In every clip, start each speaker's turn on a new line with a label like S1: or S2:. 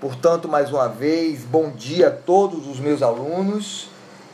S1: Portanto, mais uma vez, bom dia a todos os meus alunos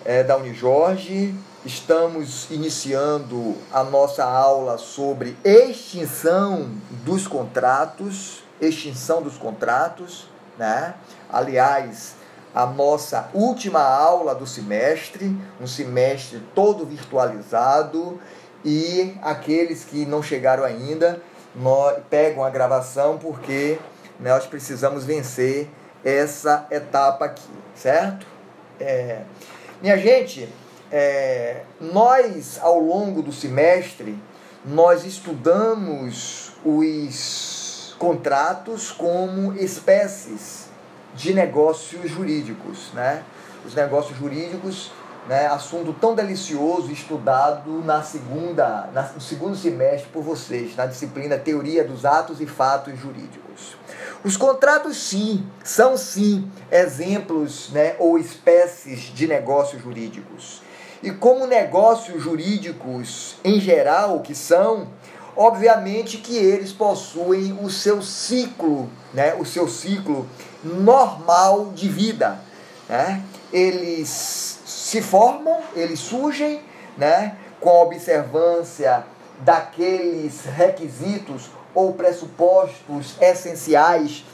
S1: é, da Unijorge. Estamos iniciando a nossa aula sobre extinção dos contratos, extinção dos contratos, né? Aliás, a nossa última aula do semestre, um semestre todo virtualizado e aqueles que não chegaram ainda, nós pegam a gravação porque nós precisamos vencer essa etapa aqui, certo? É, minha gente, é, nós ao longo do semestre nós estudamos os contratos como espécies de negócios jurídicos, né? Os negócios jurídicos né, assunto tão delicioso estudado na segunda, na, no segundo semestre por vocês, na disciplina Teoria dos Atos e Fatos Jurídicos. Os contratos, sim, são sim exemplos né, ou espécies de negócios jurídicos. E como negócios jurídicos em geral que são, obviamente que eles possuem o seu ciclo, né, o seu ciclo normal de vida. Né? Eles se formam, eles surgem, né, com a observância daqueles requisitos ou pressupostos essenciais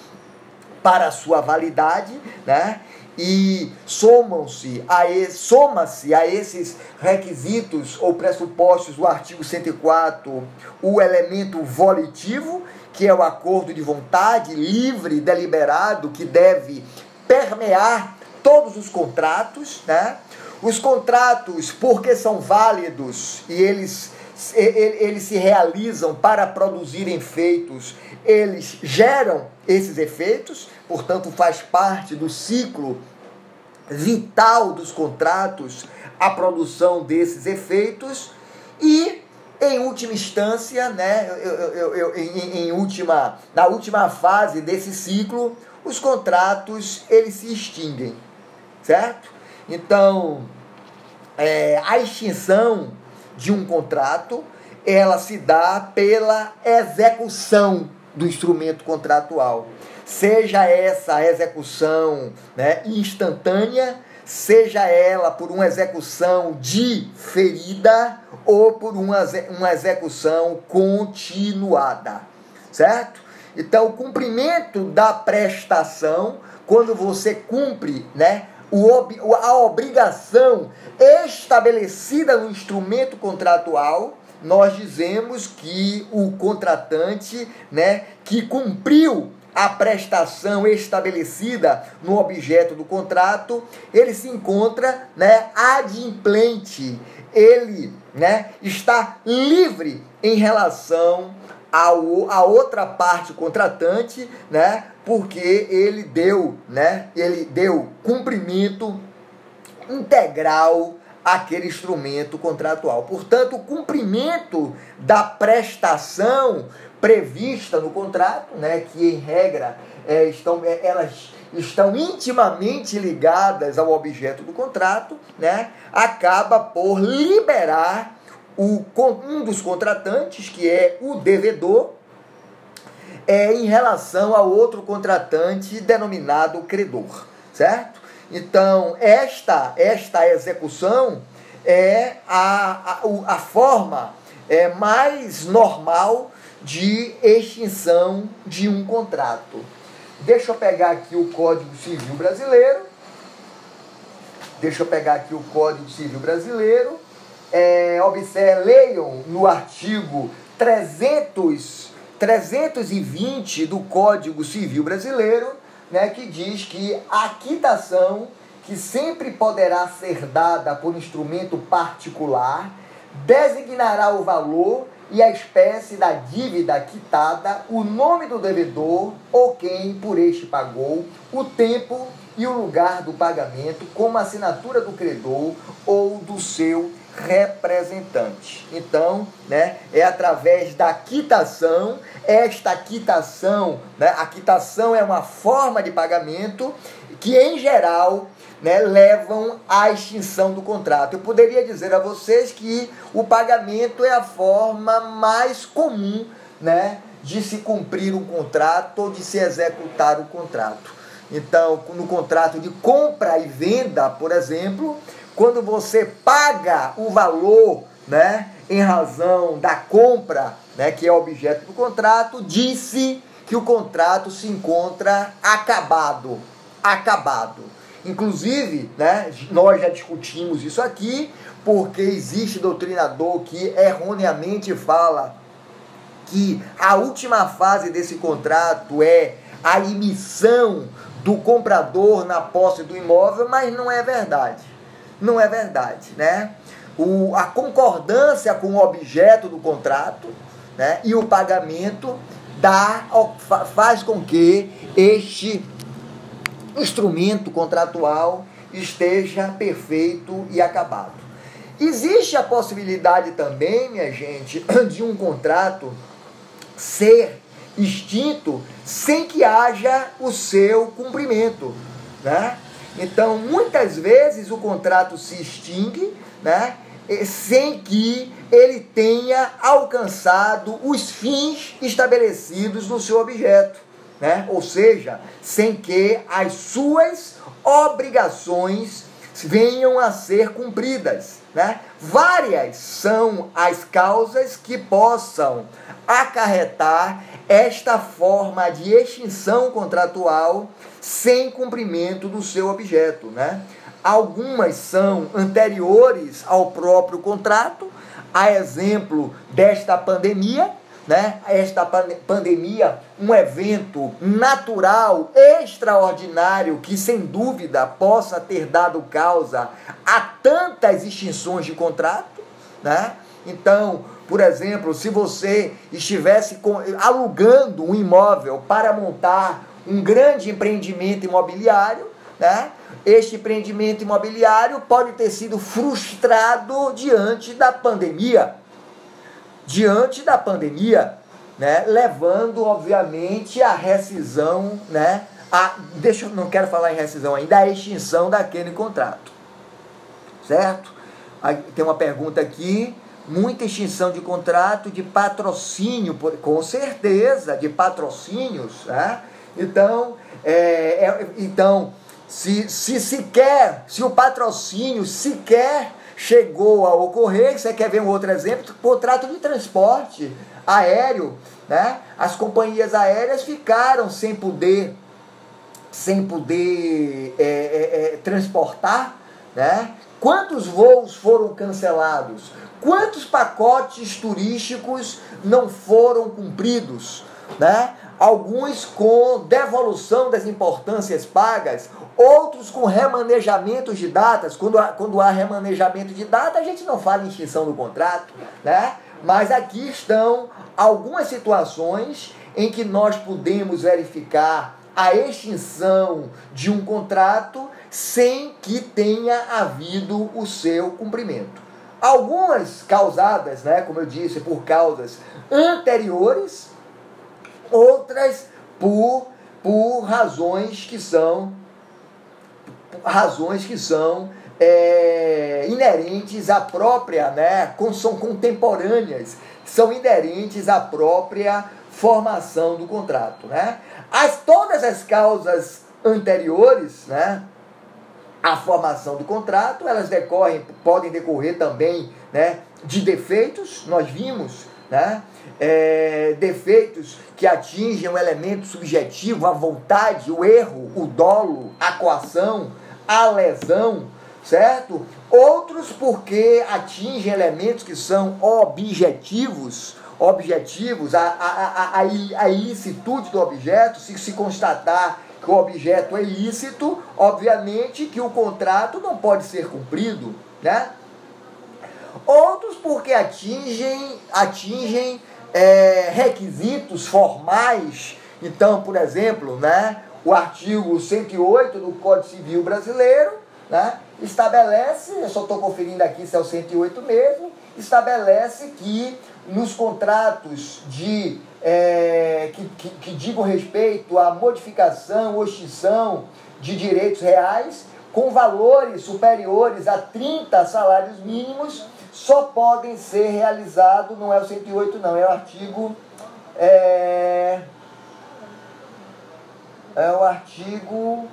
S1: para a sua validade, né? E somam-se a soma-se a esses requisitos ou pressupostos do artigo 104 o elemento volitivo, que é o acordo de vontade livre, deliberado, que deve permear todos os contratos, né? Os contratos, porque são válidos e eles, eles se realizam para produzir efeitos, eles geram esses efeitos, portanto, faz parte do ciclo vital dos contratos a produção desses efeitos e em última instância, né, eu, eu, eu, em, em, última, na última fase desse ciclo, os contratos eles se extinguem, certo? Então, é, a extinção de um contrato, ela se dá pela execução do instrumento contratual. Seja essa execução né, instantânea, seja ela por uma execução diferida ou por uma, uma execução continuada, certo? Então, o cumprimento da prestação, quando você cumpre né, o, a obrigação estabelecida no instrumento contratual, nós dizemos que o contratante, né, que cumpriu a prestação estabelecida no objeto do contrato, ele se encontra, né, adimplente. Ele, né, está livre em relação a outra parte contratante, né, porque ele deu, né, ele deu cumprimento integral àquele instrumento contratual. Portanto, o cumprimento da prestação prevista no contrato, né, que em regra é, estão, é, elas estão intimamente ligadas ao objeto do contrato, né, acaba por liberar o, um dos contratantes, que é o devedor, é em relação a outro contratante denominado credor, certo? Então, esta, esta execução é a, a, a forma é, mais normal de extinção de um contrato. Deixa eu pegar aqui o Código Civil Brasileiro. Deixa eu pegar aqui o Código Civil Brasileiro. É, observe, leiam no artigo 300 320 do Código Civil Brasileiro, né, que diz que a quitação, que sempre poderá ser dada por instrumento particular, designará o valor e a espécie da dívida quitada, o nome do devedor ou quem por este pagou, o tempo e o lugar do pagamento, como assinatura do credor ou do seu representante. Então, né, é através da quitação, esta quitação, né, a quitação é uma forma de pagamento que, em geral, né, levam à extinção do contrato. Eu poderia dizer a vocês que o pagamento é a forma mais comum né, de se cumprir um contrato ou de se executar o contrato. Então, no contrato de compra e venda, por exemplo, quando você paga o valor, né, em razão da compra, né, que é objeto do contrato, disse que o contrato se encontra acabado, acabado. Inclusive, né, nós já discutimos isso aqui, porque existe doutrinador que erroneamente fala que a última fase desse contrato é a emissão do comprador na posse do imóvel, mas não é verdade. Não é verdade, né? O, a concordância com o objeto do contrato né, e o pagamento dá, faz com que este instrumento contratual esteja perfeito e acabado. Existe a possibilidade também, minha gente, de um contrato ser extinto sem que haja o seu cumprimento, né? Então, muitas vezes o contrato se extingue, né? Sem que ele tenha alcançado os fins estabelecidos no seu objeto, né? Ou seja, sem que as suas obrigações venham a ser cumpridas, né? Várias são as causas que possam acarretar esta forma de extinção contratual sem cumprimento do seu objeto, né? Algumas são anteriores ao próprio contrato, a exemplo desta pandemia, né? Esta pandemia, um evento natural, extraordinário, que sem dúvida possa ter dado causa a tantas extinções de contrato, né? Então, por exemplo, se você estivesse alugando um imóvel para montar um grande empreendimento imobiliário, né? Este empreendimento imobiliário pode ter sido frustrado diante da pandemia. Diante da pandemia, né? Levando, obviamente, à rescisão, né? A, deixa não quero falar em rescisão ainda, a extinção daquele contrato. Certo? Aí, tem uma pergunta aqui muita extinção de contrato, de patrocínio, com certeza, de patrocínios. Né? Então, é, é, então se, se sequer, se o patrocínio sequer chegou a ocorrer, você quer ver um outro exemplo? Contrato de transporte aéreo, né? As companhias aéreas ficaram sem poder, sem poder é, é, é transportar, né? Quantos voos foram cancelados? Quantos pacotes turísticos não foram cumpridos? Né? Alguns com devolução das importâncias pagas, outros com remanejamentos de datas. Quando há, quando há remanejamento de data, a gente não fala em extinção do contrato, né? Mas aqui estão algumas situações em que nós podemos verificar a extinção de um contrato sem que tenha havido o seu cumprimento. Algumas causadas, né, como eu disse, por causas anteriores, outras por, por razões que são razões que são é, inerentes à própria, né, são contemporâneas, são inerentes à própria formação do contrato, né? As todas as causas anteriores, né, a formação do contrato, elas decorrem, podem decorrer também né, de defeitos, nós vimos, né, é, defeitos que atingem o elemento subjetivo, a vontade, o erro, o dolo, a coação, a lesão, certo? Outros porque atingem elementos que são objetivos, objetivos, a, a, a, a, ilicitude do objeto, se se constatar o objeto é ilícito, obviamente que o contrato não pode ser cumprido, né? Outros porque atingem, atingem é, requisitos formais. Então, por exemplo, né, o artigo 108 do Código Civil Brasileiro né, estabelece, eu só estou conferindo aqui se é o 108 mesmo, estabelece que nos contratos de é, que, que, que digam respeito à modificação ou extinção de direitos reais com valores superiores a 30 salários mínimos só podem ser realizados, não é o 108 não, é o artigo é, É o artigo.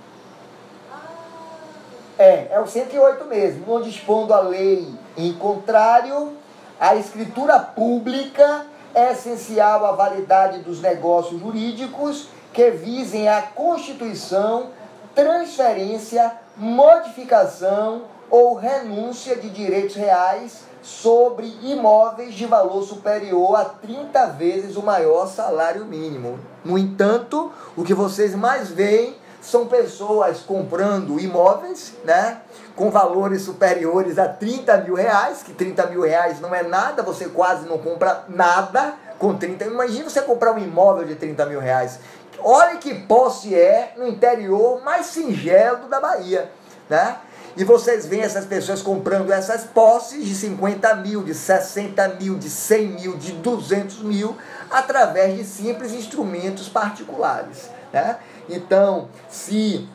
S1: É, é o 108 mesmo, onde expondo a lei em contrário, a escritura pública essencial à validade dos negócios jurídicos que visem a constituição, transferência, modificação ou renúncia de direitos reais sobre imóveis de valor superior a 30 vezes o maior salário mínimo. No entanto, o que vocês mais veem são pessoas comprando imóveis, né? Com valores superiores a 30 mil reais, que 30 mil reais não é nada, você quase não compra nada com 30 Imagina você comprar um imóvel de 30 mil reais. Olha que posse é no interior mais singelo da Bahia, né? E vocês veem essas pessoas comprando essas posses de 50 mil, de 60 mil, de 100 mil, de 200 mil, através de simples instrumentos particulares. Né? Então, se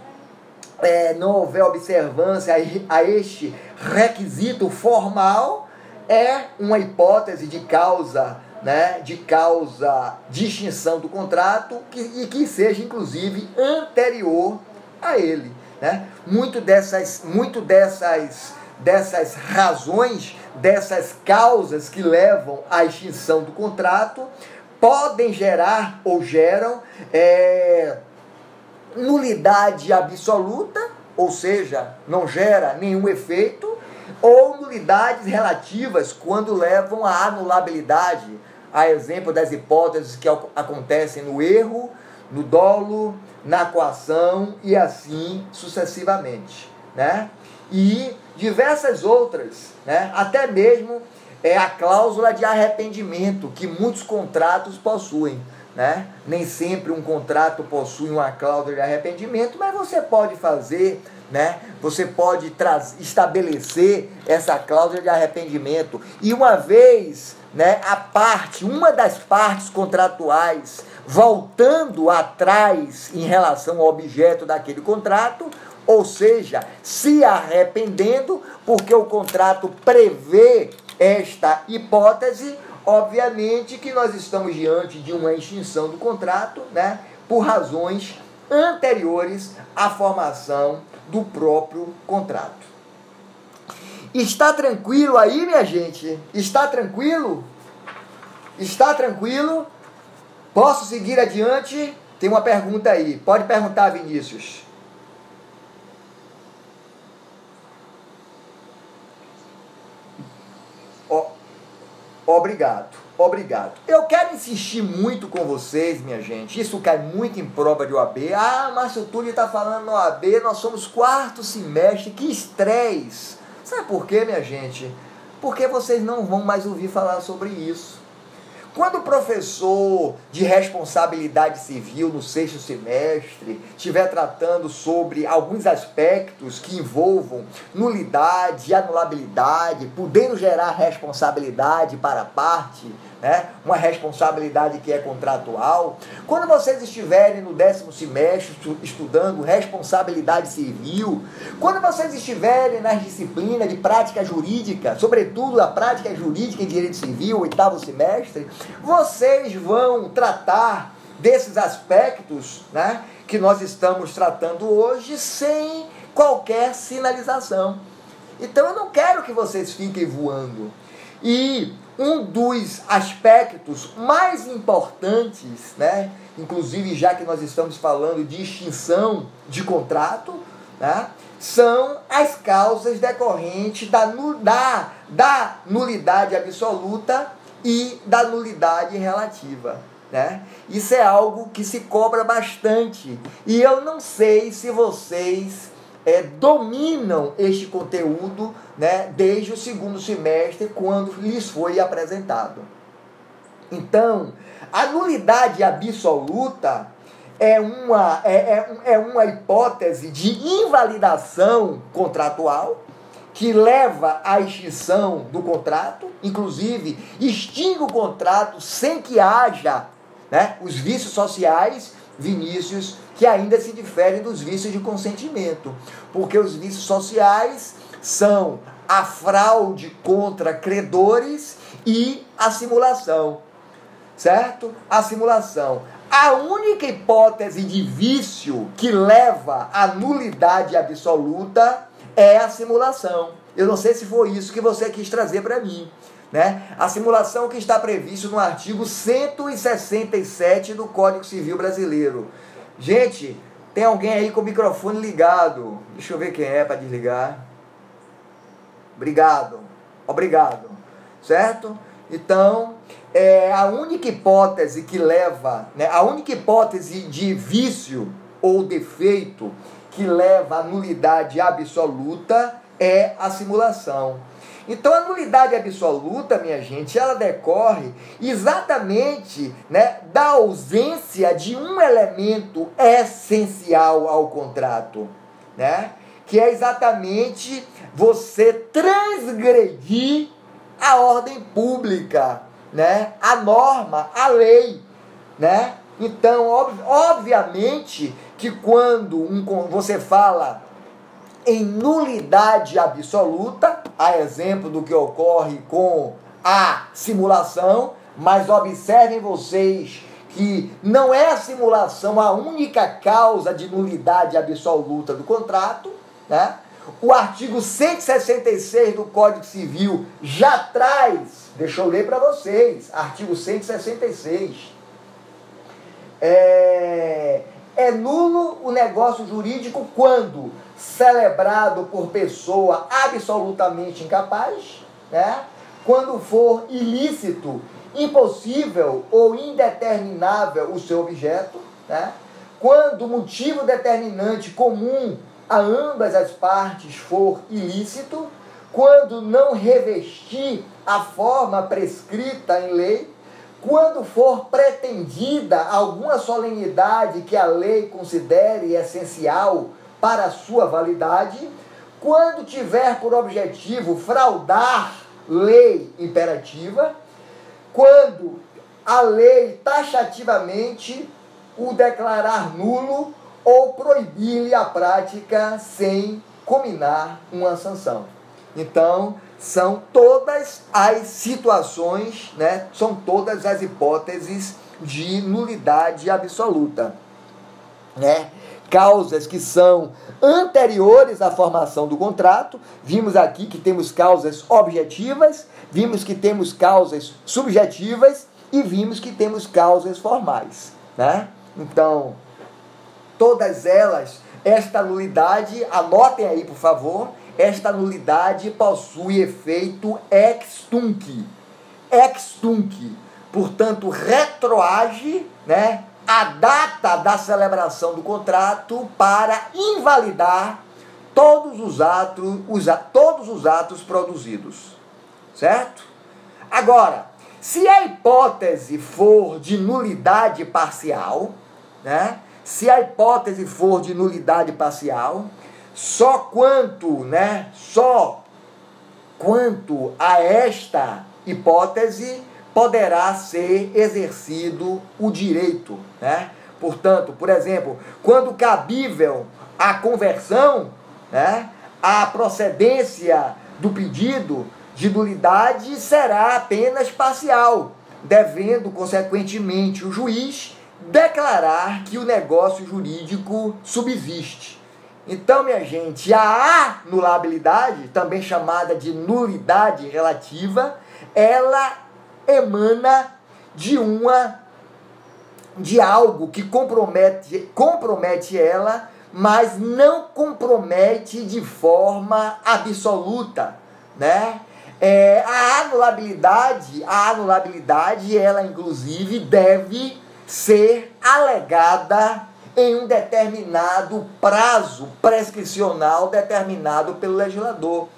S1: é, não houver observância a este requisito formal, é uma hipótese de causa, né, de causa de extinção do contrato que, e que seja inclusive anterior a ele. Né? Muito dessas, muito dessas, dessas razões, dessas causas que levam à extinção do contrato, podem gerar ou geram é, nulidade absoluta, ou seja, não gera nenhum efeito, ou nulidades relativas quando levam à anulabilidade, a exemplo das hipóteses que acontecem no erro, no dolo, na coação e assim sucessivamente, né? E diversas outras, né? Até mesmo é a cláusula de arrependimento que muitos contratos possuem, né? Nem sempre um contrato possui uma cláusula de arrependimento, mas você pode fazer, né? Você pode estabelecer essa cláusula de arrependimento e uma vez, né, a parte, uma das partes contratuais voltando atrás em relação ao objeto daquele contrato, ou seja, se arrependendo, porque o contrato prevê esta hipótese, obviamente que nós estamos diante de uma extinção do contrato, né, por razões anteriores à formação do próprio contrato. Está tranquilo aí, minha gente? Está tranquilo? Está tranquilo? Posso seguir adiante? Tem uma pergunta aí. Pode perguntar, Vinícius. Obrigado, obrigado. Eu quero insistir muito com vocês, minha gente. Isso cai muito em prova de OAB. Ah, Márcio Túlio está falando no OAB, nós somos quarto semestre, que estresse. Sabe por quê, minha gente? Porque vocês não vão mais ouvir falar sobre isso. Quando o professor de responsabilidade civil no sexto semestre estiver tratando sobre alguns aspectos que envolvam nulidade, anulabilidade, podendo gerar responsabilidade para a parte, né? uma responsabilidade que é contratual. Quando vocês estiverem no décimo semestre estudando responsabilidade civil, quando vocês estiverem nas disciplinas de prática jurídica, sobretudo a prática jurídica em direito civil, oitavo semestre, vocês vão tratar desses aspectos né, que nós estamos tratando hoje sem qualquer sinalização. Então eu não quero que vocês fiquem voando. E um dos aspectos mais importantes, né, inclusive já que nós estamos falando de extinção de contrato, né, são as causas decorrentes da, da, da nulidade absoluta e da nulidade relativa. Né? Isso é algo que se cobra bastante. E eu não sei se vocês é, dominam este conteúdo né, desde o segundo semestre, quando lhes foi apresentado. Então, a nulidade absoluta é uma, é, é, é uma hipótese de invalidação contratual que leva à extinção do contrato, inclusive extingue o contrato sem que haja né, os vícios sociais, Vinícius, que ainda se diferem dos vícios de consentimento, porque os vícios sociais são a fraude contra credores e a simulação, certo? A simulação. a única hipótese de vício que leva à nulidade absoluta é a simulação. Eu não sei se foi isso que você quis trazer para mim. Né? A simulação que está previsto no artigo 167 do Código Civil Brasileiro. Gente, tem alguém aí com o microfone ligado. Deixa eu ver quem é para desligar. Obrigado. Obrigado. Certo? Então, é a única hipótese que leva, né, a única hipótese de vício ou defeito que leva à nulidade absoluta é a simulação. Então a nulidade absoluta, minha gente, ela decorre exatamente né, da ausência de um elemento essencial ao contrato, né? Que é exatamente você transgredir a ordem pública, né? A norma, a lei, né? Então, ob obviamente que quando um, você fala em nulidade absoluta, a exemplo do que ocorre com a simulação, mas observem vocês que não é a simulação a única causa de nulidade absoluta do contrato, né? O artigo 166 do Código Civil já traz, deixa eu ler para vocês, artigo 166. É, é nulo o negócio jurídico quando celebrado por pessoa absolutamente incapaz, né? quando for ilícito, impossível ou indeterminável o seu objeto, né? quando o motivo determinante comum a ambas as partes for ilícito, quando não revestir a forma prescrita em lei, quando for pretendida alguma solenidade que a lei considere essencial para sua validade, quando tiver por objetivo fraudar lei imperativa, quando a lei taxativamente o declarar nulo ou proibir-lhe a prática sem combinar uma sanção. Então, são todas as situações, né? São todas as hipóteses de nulidade absoluta, né? causas que são anteriores à formação do contrato. Vimos aqui que temos causas objetivas, vimos que temos causas subjetivas e vimos que temos causas formais. Né? Então, todas elas, esta nulidade, anotem aí por favor, esta nulidade possui efeito ex tunc. Ex tunc, portanto, retroage, né? a data da celebração do contrato para invalidar todos os atos, os, todos os atos produzidos. Certo? Agora, se a hipótese for de nulidade parcial, né? Se a hipótese for de nulidade parcial, só quanto, né? Só quanto a esta hipótese poderá ser exercido o direito. Né? Portanto, por exemplo, quando cabível a conversão, né, a procedência do pedido de nulidade será apenas parcial, devendo, consequentemente, o juiz declarar que o negócio jurídico subsiste. Então, minha gente, a anulabilidade, também chamada de nulidade relativa, ela emana de uma de algo que compromete compromete ela, mas não compromete de forma absoluta, né? É, a anulabilidade, a anulabilidade, ela inclusive deve ser alegada em um determinado prazo prescricional determinado pelo legislador.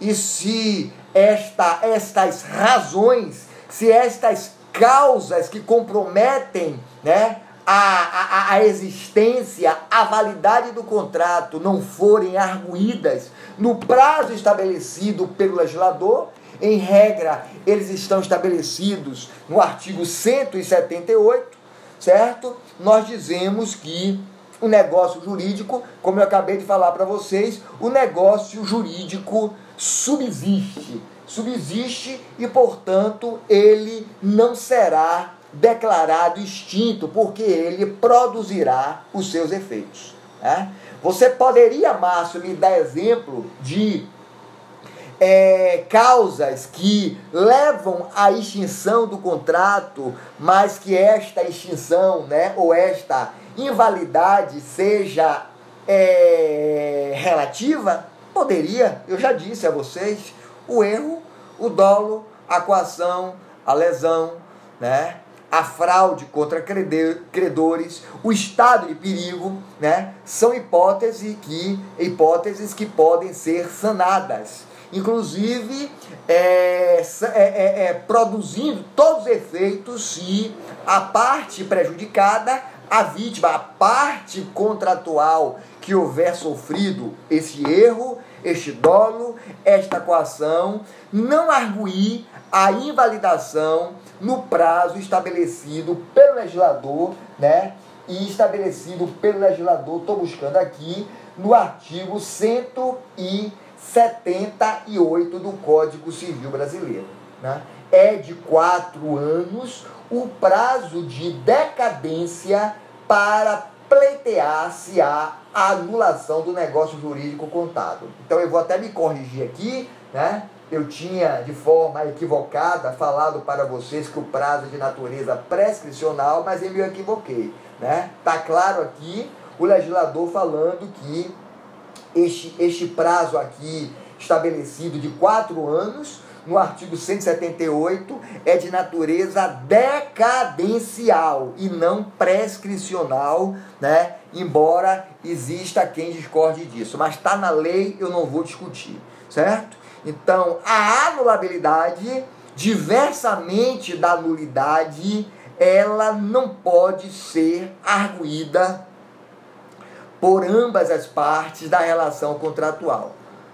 S1: E se esta, estas razões, se estas causas que comprometem né, a, a, a existência, a validade do contrato não forem arguídas no prazo estabelecido pelo legislador, em regra, eles estão estabelecidos no artigo 178, certo? Nós dizemos que o negócio jurídico, como eu acabei de falar para vocês, o negócio jurídico subsiste. Subsiste e, portanto, ele não será declarado extinto, porque ele produzirá os seus efeitos. Né? Você poderia, Márcio, me dar exemplo de é, causas que levam à extinção do contrato, mas que esta extinção, né, ou esta invalidade seja é, relativa? Poderia, eu já disse a vocês, o erro, o dolo, a coação, a lesão, né? a fraude contra credores, o estado de perigo, né? são hipóteses que, hipóteses que podem ser sanadas inclusive é, é, é, é, produzindo todos os efeitos se a parte prejudicada, a vítima, a parte contratual que houver sofrido esse erro, este dolo, esta coação, não arguir a invalidação no prazo estabelecido pelo legislador, né? E estabelecido pelo legislador, estou buscando aqui, no artigo 100 e 78 do Código Civil Brasileiro. Né? É de quatro anos o prazo de decadência para pleitear-se a anulação do negócio jurídico contado. Então eu vou até me corrigir aqui, né? Eu tinha de forma equivocada falado para vocês que o prazo é de natureza prescricional, mas eu me equivoquei, né? Tá claro aqui o legislador falando que este, este prazo aqui estabelecido de quatro anos, no artigo 178, é de natureza decadencial e não prescricional, né? embora exista quem discorde disso. Mas está na lei, eu não vou discutir, certo? Então, a anulabilidade, diversamente da nulidade, ela não pode ser arguída por ambas as partes da relação contratual,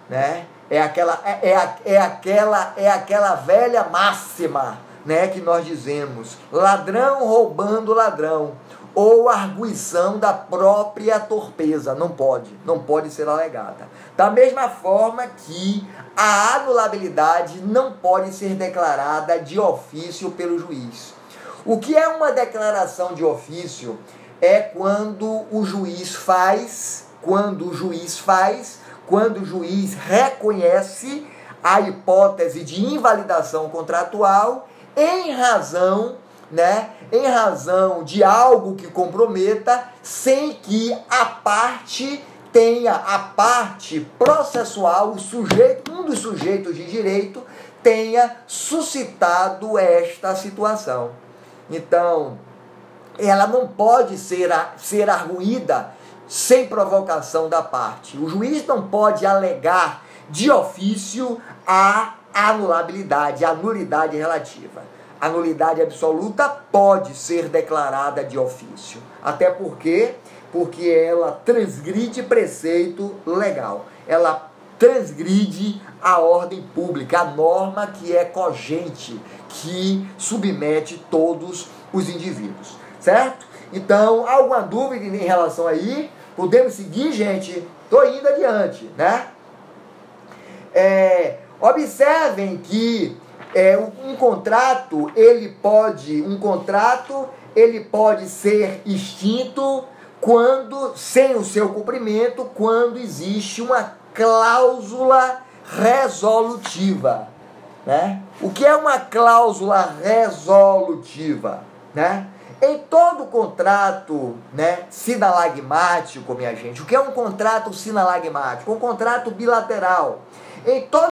S1: né? É aquela é, é, é aquela é aquela velha máxima, né, que nós dizemos, ladrão roubando ladrão, ou arguição da própria torpeza, não pode, não pode ser alegada. Da mesma forma que a anulabilidade não pode ser declarada de ofício pelo juiz. O que é uma declaração de ofício? É quando o juiz faz, quando o juiz faz, quando o juiz reconhece a hipótese de invalidação contratual em razão, né, em razão de algo que comprometa, sem que a parte tenha a parte processual, o sujeito, um dos sujeitos de direito tenha suscitado esta situação. Então, ela não pode ser, ser arguída sem provocação da parte. O juiz não pode alegar de ofício a anulabilidade, a nulidade relativa. A nulidade absoluta pode ser declarada de ofício. Até porque porque ela transgride preceito legal. Ela transgride a ordem pública, a norma que é cogente, que submete todos os indivíduos certo? Então, alguma dúvida em relação aí? Podemos seguir, gente? Estou indo adiante, né? É, observem que é, um contrato, ele pode, um contrato, ele pode ser extinto quando, sem o seu cumprimento, quando existe uma cláusula resolutiva. Né? O que é uma cláusula resolutiva? Né? Em todo contrato né, sinalagmático, minha gente, o que é um contrato sinalagmático? Um contrato bilateral. Em todo